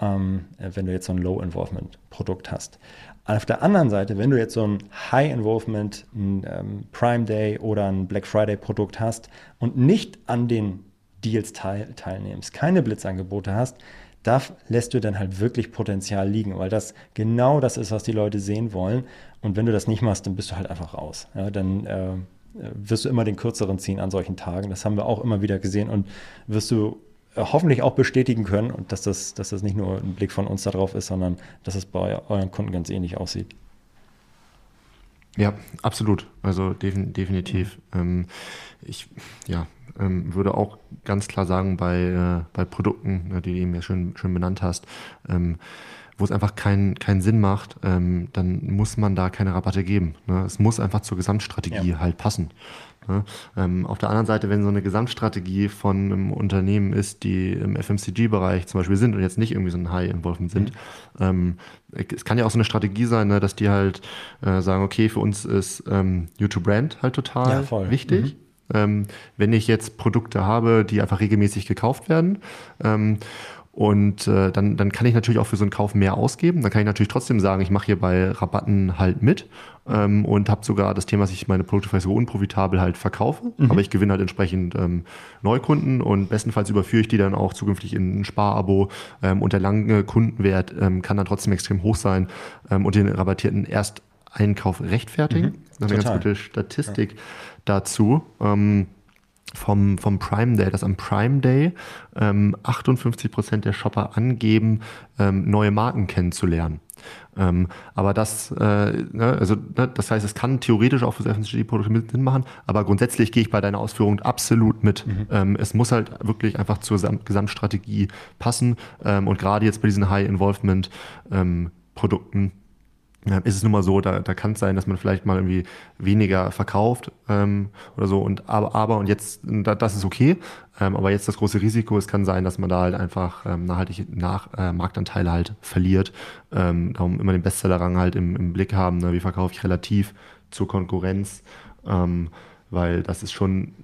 ähm, wenn du jetzt so ein Low-Involvement-Produkt hast. Auf der anderen Seite, wenn du jetzt so ein High-Involvement, ein ähm, Prime Day oder ein Black Friday-Produkt hast und nicht an den Deals teil, teilnimmst, keine Blitzangebote hast, da lässt du dann halt wirklich Potenzial liegen, weil das genau das ist, was die Leute sehen wollen. Und wenn du das nicht machst, dann bist du halt einfach raus. Ja, dann äh, wirst du immer den kürzeren ziehen an solchen Tagen. Das haben wir auch immer wieder gesehen und wirst du äh, hoffentlich auch bestätigen können und dass das, dass das nicht nur ein Blick von uns darauf ist, sondern dass es bei euren Kunden ganz ähnlich aussieht. Ja, absolut. Also definitiv. Ähm, ich ja, ähm, würde auch ganz klar sagen, bei, äh, bei Produkten, ne, die du eben ja schön, schön benannt hast, ähm, wo es einfach keinen keinen Sinn macht, ähm, dann muss man da keine Rabatte geben. Ne? Es muss einfach zur Gesamtstrategie ja. halt passen. Ne? Ähm, auf der anderen Seite, wenn so eine Gesamtstrategie von einem Unternehmen ist, die im FMCG-Bereich zum Beispiel sind und jetzt nicht irgendwie so ein High-Involvement sind, mhm. ähm, es kann ja auch so eine Strategie sein, ne, dass die halt äh, sagen, okay, für uns ist ähm, YouTube-Brand halt total ja, wichtig. Mhm. Ähm, wenn ich jetzt Produkte habe, die einfach regelmäßig gekauft werden. Und äh, dann, dann kann ich natürlich auch für so einen Kauf mehr ausgeben. Dann kann ich natürlich trotzdem sagen, ich mache hier bei Rabatten halt mit ähm, und habe sogar das Thema, dass ich meine Produkte vielleicht so unprofitabel halt verkaufe. Mhm. Aber ich gewinne halt entsprechend ähm, Neukunden und bestenfalls überführe ich die dann auch zukünftig in ein Sparabo. Ähm, und der lange Kundenwert ähm, kann dann trotzdem extrem hoch sein ähm, und den rabattierten Ersteinkauf rechtfertigen. Mhm. Das ist eine ganz gute Statistik ja. dazu. Ähm, vom, vom Prime Day, dass am Prime Day ähm, 58 Prozent der Shopper angeben, ähm, neue Marken kennenzulernen. Ähm, aber das, äh, ne, also ne, das heißt, es kann theoretisch auch für FMCG-Produkte Sinn machen, aber grundsätzlich gehe ich bei deiner Ausführung absolut mit. Mhm. Ähm, es muss halt wirklich einfach zur Gesamtstrategie passen ähm, und gerade jetzt bei diesen High-Involvement-Produkten ähm, ist es nun mal so, da, da kann es sein, dass man vielleicht mal irgendwie weniger verkauft ähm, oder so. Und aber, aber und jetzt, da, das ist okay. Ähm, aber jetzt das große Risiko, es kann sein, dass man da halt einfach ähm, nachhaltig nach äh, Marktanteile halt verliert. Ähm, darum immer den Bestsellerrang halt im, im Blick haben, ne? wie verkaufe ich relativ zur Konkurrenz. Ähm, weil das ist schon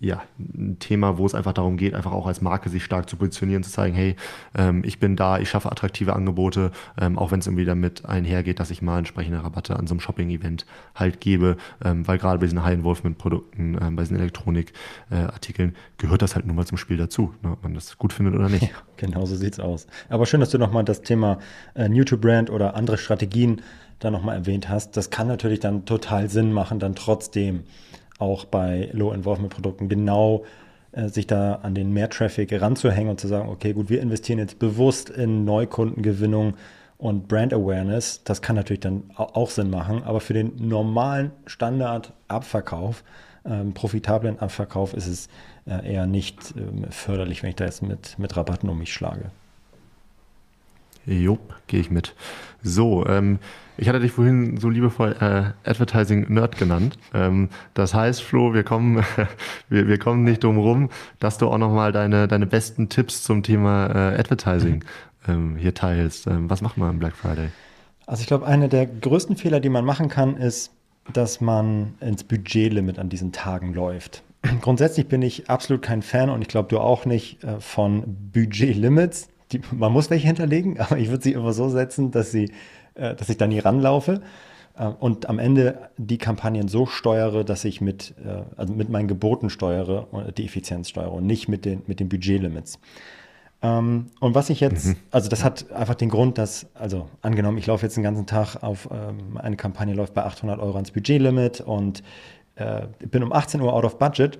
ja, ein Thema, wo es einfach darum geht, einfach auch als Marke sich stark zu positionieren, zu zeigen, hey, ähm, ich bin da, ich schaffe attraktive Angebote, ähm, auch wenn es irgendwie damit einhergeht, dass ich mal entsprechende Rabatte an so einem Shopping-Event halt gebe, ähm, weil gerade bei diesen High-Involvement-Produkten, ähm, bei diesen Elektronik-Artikeln äh, gehört das halt nun mal zum Spiel dazu, ne, ob man das gut findet oder nicht. Ja, genau so sieht's aus. Aber schön, dass du nochmal das Thema äh, New-to-Brand oder andere Strategien da nochmal erwähnt hast. Das kann natürlich dann total Sinn machen, dann trotzdem auch bei Low-Involvement-Produkten genau äh, sich da an den Mehr-Traffic ranzuhängen und zu sagen, okay, gut, wir investieren jetzt bewusst in Neukundengewinnung und Brand Awareness. Das kann natürlich dann auch Sinn machen, aber für den normalen Standard-Abverkauf, ähm, profitablen Abverkauf ist es äh, eher nicht ähm, förderlich, wenn ich da jetzt mit, mit Rabatten um mich schlage. Jo, gehe ich mit. So, ähm, ich hatte dich vorhin so liebevoll äh, Advertising Nerd genannt. Ähm, das heißt, Flo, wir kommen, wir, wir kommen nicht drum rum, dass du auch nochmal deine, deine besten Tipps zum Thema äh, Advertising ähm, hier teilst. Ähm, was macht man am Black Friday? Also ich glaube, einer der größten Fehler, die man machen kann, ist, dass man ins Budgetlimit an diesen Tagen läuft. Grundsätzlich bin ich absolut kein Fan und ich glaube, du auch nicht äh, von Budgetlimits die, man muss welche hinterlegen, aber ich würde sie immer so setzen, dass, sie, dass ich da nie ranlaufe äh, und am Ende die Kampagnen so steuere, dass ich mit, äh, also mit meinen Geboten steuere und die Effizienz steuere und nicht mit den, mit den Budgetlimits. Ähm, und was ich jetzt, mhm. also das hat einfach den Grund, dass, also angenommen, ich laufe jetzt den ganzen Tag auf, ähm, eine Kampagne läuft bei 800 Euro ans Budgetlimit und äh, bin um 18 Uhr out of budget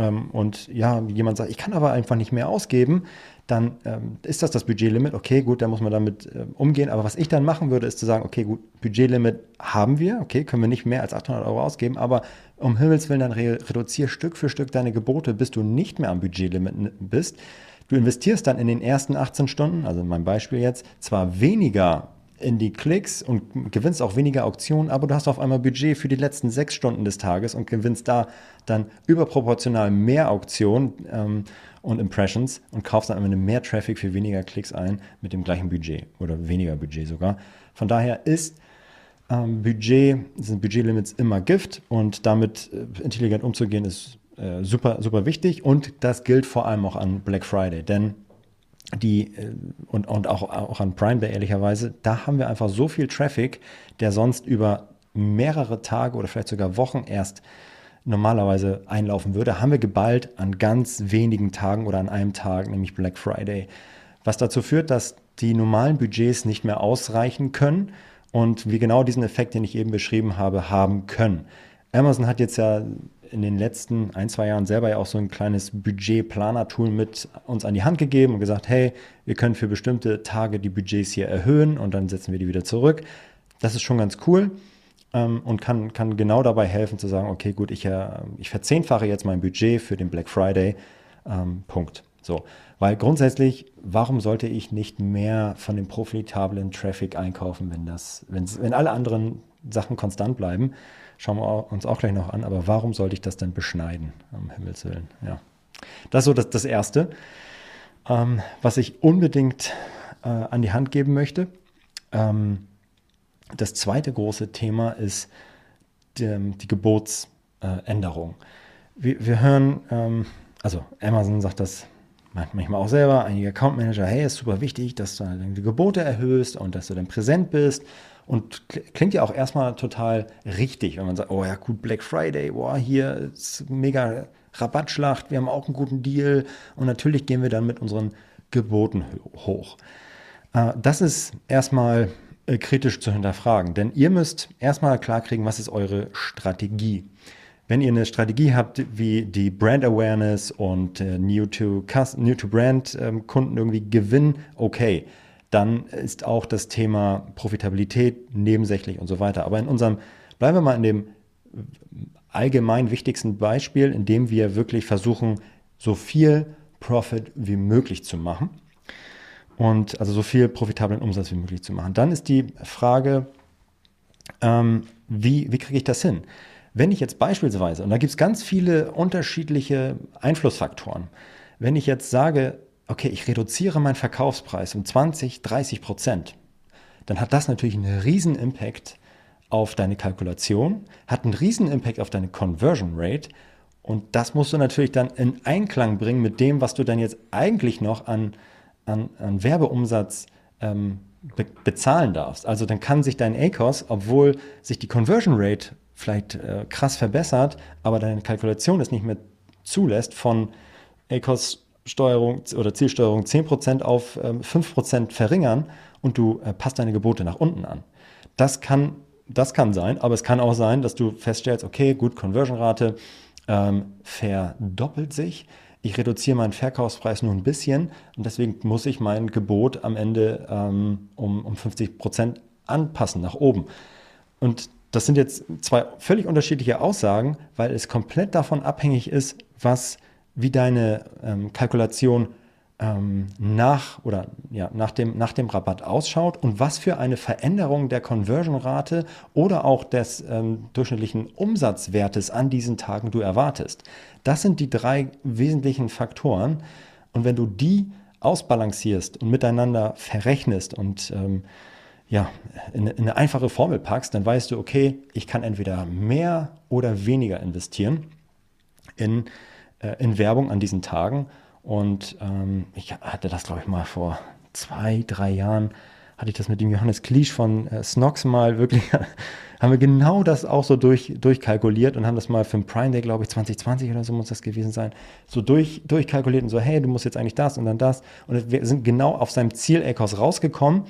ähm, und ja, jemand sagt, ich kann aber einfach nicht mehr ausgeben, dann ähm, ist das das Budgetlimit. Okay, gut, da muss man damit äh, umgehen. Aber was ich dann machen würde, ist zu sagen, okay, gut, Budgetlimit haben wir, okay, können wir nicht mehr als 800 Euro ausgeben, aber um Himmels Willen, dann re reduziere Stück für Stück deine Gebote, bis du nicht mehr am Budgetlimit bist. Du investierst dann in den ersten 18 Stunden, also in meinem Beispiel jetzt, zwar weniger in die Klicks und gewinnst auch weniger Auktionen, aber du hast auf einmal Budget für die letzten sechs Stunden des Tages und gewinnst da dann überproportional mehr Auktionen ähm, und Impressions und kaufst dann am Ende mehr Traffic für weniger Klicks ein mit dem gleichen Budget oder weniger Budget sogar. Von daher ist ähm, Budget, sind Budgetlimits immer Gift und damit äh, intelligent umzugehen ist äh, super, super wichtig und das gilt vor allem auch an Black Friday, denn die äh, und, und auch, auch an Prime Day ehrlicherweise, da haben wir einfach so viel Traffic, der sonst über mehrere Tage oder vielleicht sogar Wochen erst normalerweise einlaufen würde, haben wir geballt an ganz wenigen Tagen oder an einem Tag, nämlich Black Friday. Was dazu führt, dass die normalen Budgets nicht mehr ausreichen können und wir genau diesen Effekt, den ich eben beschrieben habe, haben können. Amazon hat jetzt ja in den letzten ein, zwei Jahren selber ja auch so ein kleines Budgetplaner-Tool mit uns an die Hand gegeben und gesagt, hey, wir können für bestimmte Tage die Budgets hier erhöhen und dann setzen wir die wieder zurück. Das ist schon ganz cool ähm, und kann, kann genau dabei helfen zu sagen, okay, gut, ich, äh, ich verzehnfache jetzt mein Budget für den Black Friday. Ähm, Punkt. So, weil grundsätzlich, warum sollte ich nicht mehr von dem profitablen Traffic einkaufen, wenn das, wenn, wenn alle anderen Sachen konstant bleiben? Schauen wir uns auch gleich noch an, aber warum sollte ich das denn beschneiden, um Himmels Willen? Ja. Das ist so das, das Erste, ähm, was ich unbedingt äh, an die Hand geben möchte. Ähm, das zweite große Thema ist die, die Gebotsänderung. Äh, wir, wir, hören, ähm, also Amazon sagt das manchmal auch selber, einige Account Manager, hey, ist super wichtig, dass du die Gebote erhöhst und dass du dann präsent bist und klingt ja auch erstmal total richtig, wenn man sagt, oh ja, gut, Black Friday, boah, hier ist mega Rabattschlacht, wir haben auch einen guten Deal und natürlich gehen wir dann mit unseren Geboten hoch. Äh, das ist erstmal äh, kritisch zu hinterfragen, denn ihr müsst erstmal klarkriegen, was ist eure Strategie. Wenn ihr eine Strategie habt, wie die Brand Awareness und äh, New to, New to Brand ähm, Kunden irgendwie gewinnen, okay dann ist auch das Thema Profitabilität nebensächlich und so weiter. Aber in unserem, bleiben wir mal in dem allgemein wichtigsten Beispiel, in dem wir wirklich versuchen, so viel Profit wie möglich zu machen. Und also so viel profitablen Umsatz wie möglich zu machen. Dann ist die Frage, ähm, wie, wie kriege ich das hin? Wenn ich jetzt beispielsweise, und da gibt es ganz viele unterschiedliche Einflussfaktoren, wenn ich jetzt sage, okay, ich reduziere meinen Verkaufspreis um 20, 30 Prozent, dann hat das natürlich einen riesen Impact auf deine Kalkulation, hat einen riesen Impact auf deine Conversion Rate und das musst du natürlich dann in Einklang bringen mit dem, was du dann jetzt eigentlich noch an, an, an Werbeumsatz ähm, be bezahlen darfst. Also dann kann sich dein ACOS, obwohl sich die Conversion Rate vielleicht äh, krass verbessert, aber deine Kalkulation es nicht mehr zulässt, von ACOS Steuerung oder Zielsteuerung 10% auf ähm, 5% verringern und du äh, passt deine Gebote nach unten an. Das kann, das kann sein, aber es kann auch sein, dass du feststellst, okay, gut, Conversion-Rate ähm, verdoppelt sich. Ich reduziere meinen Verkaufspreis nur ein bisschen und deswegen muss ich mein Gebot am Ende ähm, um, um 50% anpassen nach oben. Und das sind jetzt zwei völlig unterschiedliche Aussagen, weil es komplett davon abhängig ist, was wie deine ähm, Kalkulation ähm, nach oder ja, nach, dem, nach dem Rabatt ausschaut und was für eine Veränderung der Conversion-Rate oder auch des ähm, durchschnittlichen Umsatzwertes an diesen Tagen du erwartest. Das sind die drei wesentlichen Faktoren. Und wenn du die ausbalancierst und miteinander verrechnest und ähm, ja, in, in eine einfache Formel packst, dann weißt du, okay, ich kann entweder mehr oder weniger investieren in in Werbung an diesen Tagen. Und ähm, ich hatte das, glaube ich, mal vor zwei, drei Jahren, hatte ich das mit dem Johannes Kliesch von äh, Snox mal wirklich, haben wir genau das auch so durch, durchkalkuliert und haben das mal für den Prime Day, glaube ich, 2020 oder so muss das gewesen sein, so durch, durchkalkuliert und so, hey, du musst jetzt eigentlich das und dann das. Und wir sind genau auf seinem Ziel Ecos rausgekommen,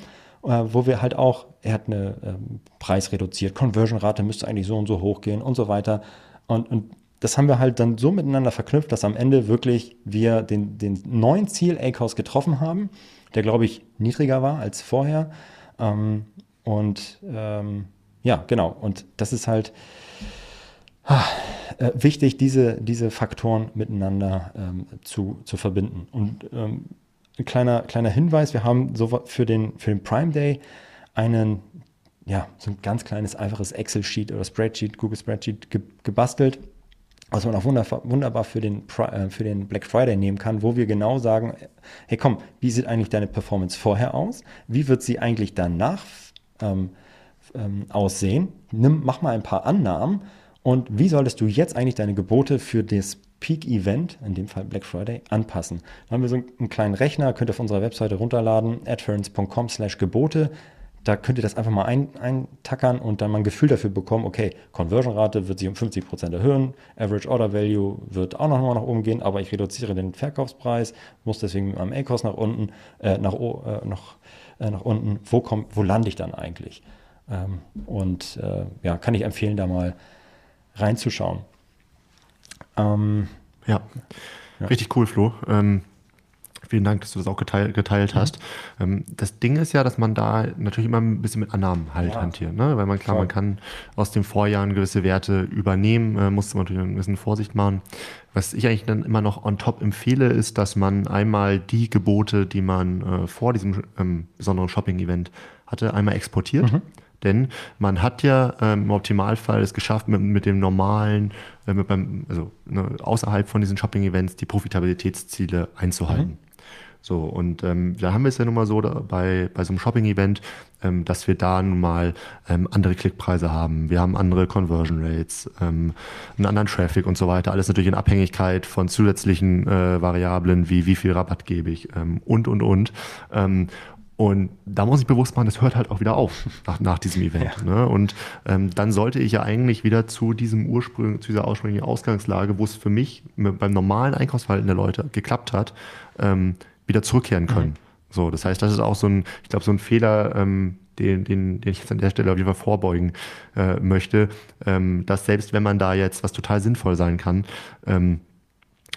äh, wo wir halt auch, er hat eine äh, Preis reduziert, Conversion-Rate müsste eigentlich so und so hoch gehen und so weiter. Und, und das haben wir halt dann so miteinander verknüpft, dass am Ende wirklich wir den, den neuen Ziel ACOS getroffen haben, der glaube ich niedriger war als vorher. Ähm, und ähm, ja, genau. Und das ist halt, ah, äh, wichtig, diese, diese Faktoren miteinander ähm, zu, zu verbinden. Und ähm, ein kleiner, kleiner Hinweis, wir haben so für den, für den Prime Day einen, ja, so ein ganz kleines, einfaches Excel-Sheet oder Spreadsheet, Google Spreadsheet ge gebastelt, was man auch wunderbar, für, den, äh, für den Black Friday nehmen kann, wo wir genau sagen, hey komm, wie sieht eigentlich deine Performance vorher aus? Wie wird sie eigentlich danach ähm, ähm, aussehen? Nimm, mach mal ein paar Annahmen und wie solltest du jetzt eigentlich deine Gebote für das Peak-Event, in dem Fall Black Friday, anpassen? Da haben wir so einen kleinen Rechner, könnt ihr auf unserer Webseite runterladen, adference.com slash Gebote. Da könnt ihr das einfach mal ein, eintackern und dann mal ein Gefühl dafür bekommen, okay, Conversion-Rate wird sich um 50% erhöhen, Average Order Value wird auch noch mal nach oben gehen, aber ich reduziere den Verkaufspreis, muss deswegen mit meinem A-Kost nach unten, äh, nach, äh, nach, äh, nach unten. Wo, komm, wo lande ich dann eigentlich? Ähm, und äh, ja, kann ich empfehlen, da mal reinzuschauen. Ähm, ja. ja. richtig cool, Flo. Ähm, vielen Dank, dass du das auch geteilt, geteilt mhm. hast. Ähm, das Ding ist ja, dass man da natürlich immer ein bisschen mit Annahmen halt ja. hantiert, ne? weil man klar, Voll. man kann aus den Vorjahren gewisse Werte übernehmen, äh, muss man natürlich ein bisschen Vorsicht machen. Was ich eigentlich dann immer noch on top empfehle, ist, dass man einmal die Gebote, die man äh, vor diesem ähm, besonderen Shopping-Event hatte, einmal exportiert. Mhm denn man hat ja ähm, im Optimalfall es geschafft, mit, mit dem normalen, äh, mit beim, also ne, außerhalb von diesen Shopping-Events die Profitabilitätsziele einzuhalten. Mhm. So, und ähm, da haben wir es ja nun mal so da, bei, bei so einem Shopping-Event, ähm, dass wir da nun mal ähm, andere Klickpreise haben. Wir haben andere Conversion Rates, ähm, einen anderen Traffic und so weiter. Alles natürlich in Abhängigkeit von zusätzlichen äh, Variablen wie wie viel Rabatt gebe ich ähm, und, und, und. Ähm, und da muss ich bewusst machen, das hört halt auch wieder auf nach, nach diesem Event. Ja. Ne? Und ähm, dann sollte ich ja eigentlich wieder zu diesem Ursprung, zu dieser ursprünglichen Ausgangslage, wo es für mich beim normalen Einkaufsverhalten der Leute geklappt hat, ähm, wieder zurückkehren können. Mhm. So, das heißt, das ist auch so ein, ich glaube, so ein Fehler, ähm, den, den, den ich jetzt an der Stelle auf jeden Fall vorbeugen äh, möchte, ähm, dass selbst wenn man da jetzt was total sinnvoll sein kann, ähm,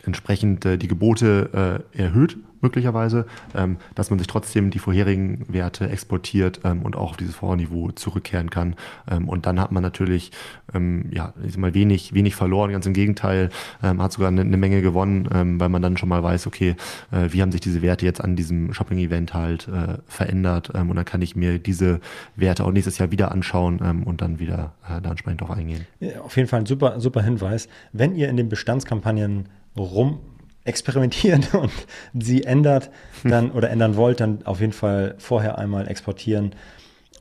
entsprechend äh, die Gebote äh, erhöht möglicherweise, ähm, dass man sich trotzdem die vorherigen Werte exportiert ähm, und auch auf dieses Vorniveau zurückkehren kann. Ähm, und dann hat man natürlich ähm, ja, ich mal wenig, wenig verloren, ganz im Gegenteil, ähm, hat sogar eine, eine Menge gewonnen, ähm, weil man dann schon mal weiß, okay, äh, wie haben sich diese Werte jetzt an diesem Shopping-Event halt äh, verändert und dann kann ich mir diese Werte auch nächstes Jahr wieder anschauen und dann wieder äh, da entsprechend drauf eingehen. Ja, auf jeden Fall ein super, super Hinweis. Wenn ihr in den Bestandskampagnen rum experimentiert und sie ändert dann oder ändern wollt, dann auf jeden Fall vorher einmal exportieren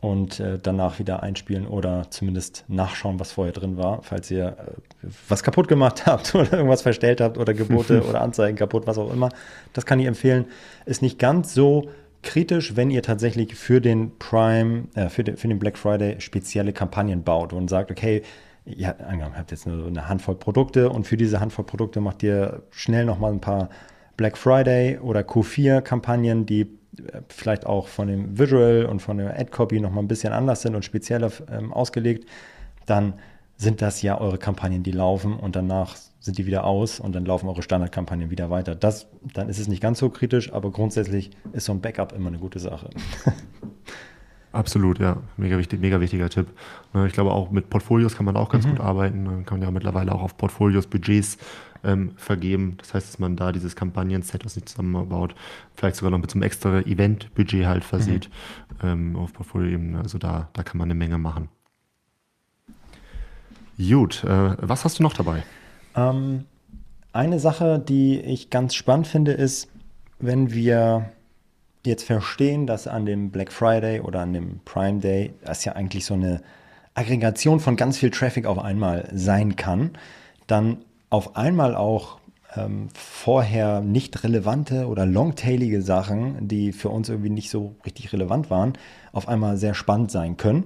und äh, danach wieder einspielen oder zumindest nachschauen, was vorher drin war, falls ihr äh, was kaputt gemacht habt oder irgendwas verstellt habt oder Gebote oder Anzeigen kaputt, was auch immer. Das kann ich empfehlen. Ist nicht ganz so kritisch, wenn ihr tatsächlich für den Prime, äh, für, den, für den Black Friday spezielle Kampagnen baut und sagt, okay, ihr habt jetzt nur eine Handvoll Produkte und für diese Handvoll Produkte macht ihr schnell nochmal ein paar Black Friday oder Q4-Kampagnen, die äh, vielleicht auch von dem Visual und von der Ad-Copy nochmal ein bisschen anders sind und spezieller ähm, ausgelegt, dann sind das ja eure Kampagnen, die laufen und danach sind die wieder aus und dann laufen eure Standardkampagnen wieder weiter. Das, dann ist es nicht ganz so kritisch, aber grundsätzlich ist so ein Backup immer eine gute Sache. Absolut, ja. Mega, wichtig, mega wichtiger Tipp. Ne, ich glaube, auch mit Portfolios kann man auch ganz mhm. gut arbeiten. Man kann ja mittlerweile auch auf Portfolios Budgets ähm, vergeben. Das heißt, dass man da dieses Kampagnen-Set, was nicht zusammenbaut, vielleicht sogar noch mit so einem extra Event-Budget halt versieht mhm. ähm, auf Portfolio-Ebene. Also da, da kann man eine Menge machen. Gut, äh, was hast du noch dabei? Ähm, eine Sache, die ich ganz spannend finde, ist, wenn wir jetzt verstehen, dass an dem Black Friday oder an dem Prime Day das ja eigentlich so eine Aggregation von ganz viel Traffic auf einmal sein kann, dann auf einmal auch ähm, vorher nicht relevante oder longtailige Sachen, die für uns irgendwie nicht so richtig relevant waren, auf einmal sehr spannend sein können,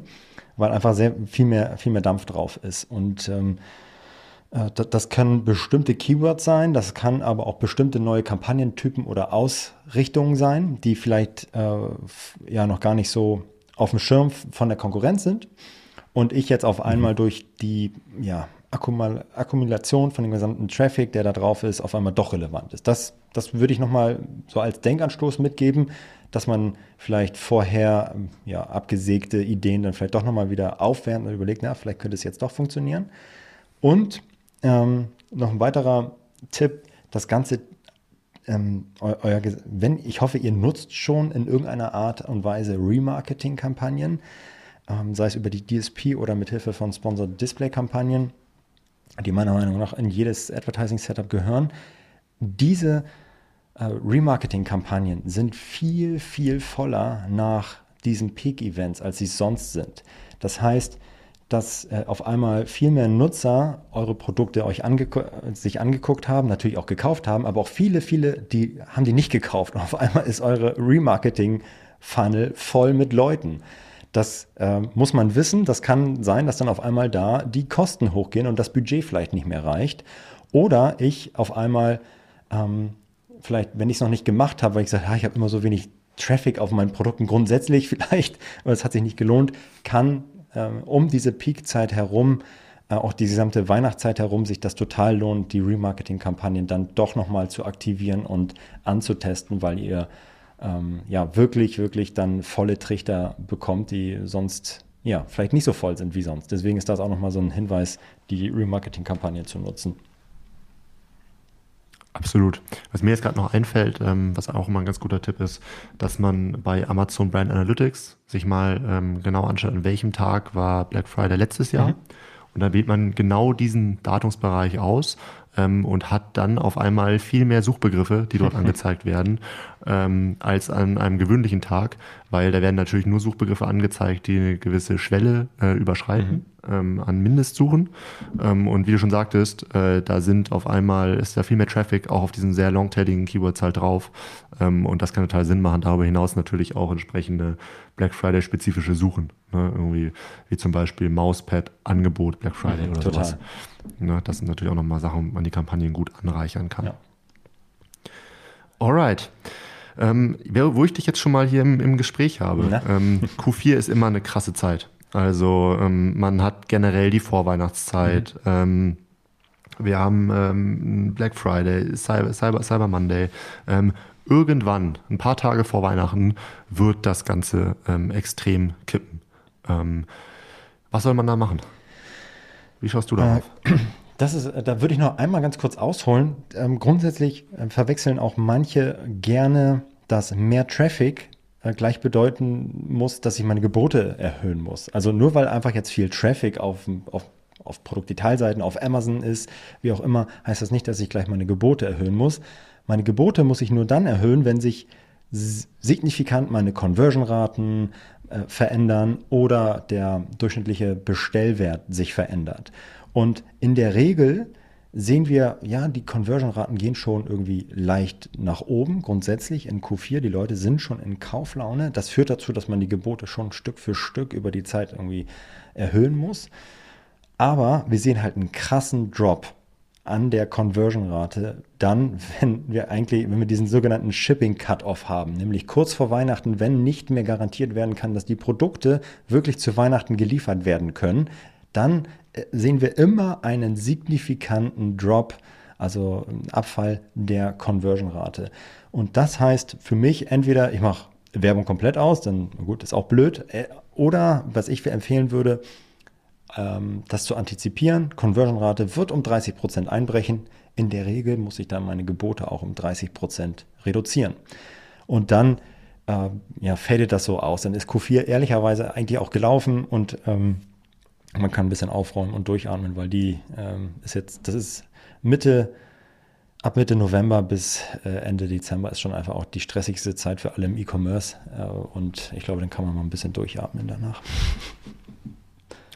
weil einfach sehr viel mehr, viel mehr Dampf drauf ist. Und ähm, äh, das können bestimmte Keywords sein, das kann aber auch bestimmte neue Kampagnentypen oder Ausrichtungen sein, die vielleicht äh, ja noch gar nicht so auf dem Schirm von der Konkurrenz sind. Und ich jetzt auf einmal mhm. durch die ja, Akkumulation von dem gesamten Traffic, der da drauf ist, auf einmal doch relevant ist. Das, das würde ich nochmal so als Denkanstoß mitgeben, dass man vielleicht vorher ja, abgesägte Ideen dann vielleicht doch nochmal wieder aufwärmt und überlegt, na, vielleicht könnte es jetzt doch funktionieren. Und ähm, noch ein weiterer Tipp, das Ganze, ähm, euer, wenn, ich hoffe, ihr nutzt schon in irgendeiner Art und Weise Remarketing-Kampagnen, sei es über die DSP oder mit Hilfe von Sponsored Display-Kampagnen, die meiner Meinung nach in jedes Advertising-Setup gehören. Diese äh, Remarketing-Kampagnen sind viel, viel voller nach diesen Peak-Events, als sie sonst sind. Das heißt, dass äh, auf einmal viel mehr Nutzer eure Produkte euch angeguckt, sich angeguckt haben, natürlich auch gekauft haben, aber auch viele, viele, die haben die nicht gekauft. Und auf einmal ist eure Remarketing-Funnel voll mit Leuten. Das äh, muss man wissen. Das kann sein, dass dann auf einmal da die Kosten hochgehen und das Budget vielleicht nicht mehr reicht. Oder ich auf einmal, ähm, vielleicht, wenn ich es noch nicht gemacht habe, weil ich sage, ah, ich habe immer so wenig Traffic auf meinen Produkten grundsätzlich vielleicht, aber es hat sich nicht gelohnt, kann ähm, um diese Peakzeit herum, äh, auch die gesamte Weihnachtszeit herum, sich das total lohnt, die Remarketing-Kampagnen dann doch nochmal zu aktivieren und anzutesten, weil ihr ähm, ja wirklich, wirklich dann volle Trichter bekommt, die sonst ja vielleicht nicht so voll sind wie sonst. Deswegen ist das auch nochmal so ein Hinweis, die Remarketing-Kampagne zu nutzen. Absolut. Was mir jetzt gerade noch einfällt, ähm, was auch immer ein ganz guter Tipp ist, dass man bei Amazon Brand Analytics sich mal ähm, genau anschaut, an welchem Tag war Black Friday letztes Jahr. Mhm. Und dann wählt man genau diesen Datumsbereich aus ähm, und hat dann auf einmal viel mehr Suchbegriffe, die dort angezeigt werden, ähm, als an einem gewöhnlichen Tag, weil da werden natürlich nur Suchbegriffe angezeigt, die eine gewisse Schwelle äh, überschreiten mhm. ähm, an Mindestsuchen. Ähm, und wie du schon sagtest, äh, da sind auf einmal, ist da viel mehr Traffic auch auf diesen sehr longtailigen Keywords halt drauf. Ähm, und das kann total Sinn machen. Darüber hinaus natürlich auch entsprechende Black Friday-spezifische Suchen. Ne? Irgendwie, wie zum Beispiel Mauspad, Angebot Black Friday mhm, oder total. sowas. Ne? Das sind natürlich auch nochmal Sachen, wo man die Kampagnen gut anreichern kann. Ja. Alright. Ähm, wo ich dich jetzt schon mal hier im, im Gespräch habe, ähm, Q4 ist immer eine krasse Zeit. Also ähm, man hat generell die Vorweihnachtszeit. Mhm. Ähm, wir haben ähm, Black Friday, Cyber, Cyber, Cyber Monday. Ähm, irgendwann, ein paar Tage vor Weihnachten, wird das Ganze extrem kippen. was soll man da machen? Wie schaust du darauf? Äh, das ist, da würde ich noch einmal ganz kurz ausholen. Ähm, grundsätzlich äh, verwechseln auch manche gerne, dass mehr Traffic äh, gleich bedeuten muss, dass ich meine Gebote erhöhen muss. Also nur weil einfach jetzt viel Traffic auf, auf, auf Produktdetailseiten, auf Amazon ist, wie auch immer, heißt das nicht, dass ich gleich meine Gebote erhöhen muss. Meine Gebote muss ich nur dann erhöhen, wenn sich signifikant meine Conversion-Raten äh, verändern oder der durchschnittliche Bestellwert sich verändert. Und in der Regel sehen wir, ja, die Conversion-Raten gehen schon irgendwie leicht nach oben, grundsätzlich in Q4. Die Leute sind schon in Kauflaune. Das führt dazu, dass man die Gebote schon Stück für Stück über die Zeit irgendwie erhöhen muss. Aber wir sehen halt einen krassen Drop an der Conversion-Rate dann, wenn wir eigentlich, wenn wir diesen sogenannten Shipping Cut-off haben, nämlich kurz vor Weihnachten, wenn nicht mehr garantiert werden kann, dass die Produkte wirklich zu Weihnachten geliefert werden können, dann äh, sehen wir immer einen signifikanten Drop, also einen Abfall der Conversion-Rate. Und das heißt für mich entweder, ich mache Werbung komplett aus, dann gut, ist auch blöd, äh, oder was ich empfehlen würde, ähm, das zu antizipieren. Conversion-Rate wird um 30% einbrechen. In der Regel muss ich dann meine Gebote auch um 30% reduzieren. Und dann äh, ja, fadet das so aus. Dann ist Q4 ehrlicherweise eigentlich auch gelaufen und ähm, man kann ein bisschen aufräumen und durchatmen, weil die ähm, ist jetzt, das ist Mitte, ab Mitte November bis äh, Ende Dezember ist schon einfach auch die stressigste Zeit für alle im E-Commerce. Äh, und ich glaube, dann kann man mal ein bisschen durchatmen danach.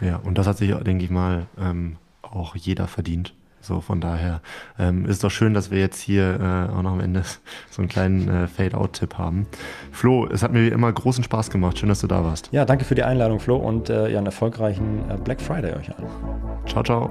Ja, und das hat sich, denke ich mal, ähm, auch jeder verdient. So, von daher ähm, ist doch schön, dass wir jetzt hier äh, auch noch am Ende so einen kleinen äh, Fade-Out-Tipp haben. Flo, es hat mir wie immer großen Spaß gemacht. Schön, dass du da warst. Ja, danke für die Einladung, Flo, und äh, ja, einen erfolgreichen äh, Black Friday euch allen. Ciao, ciao.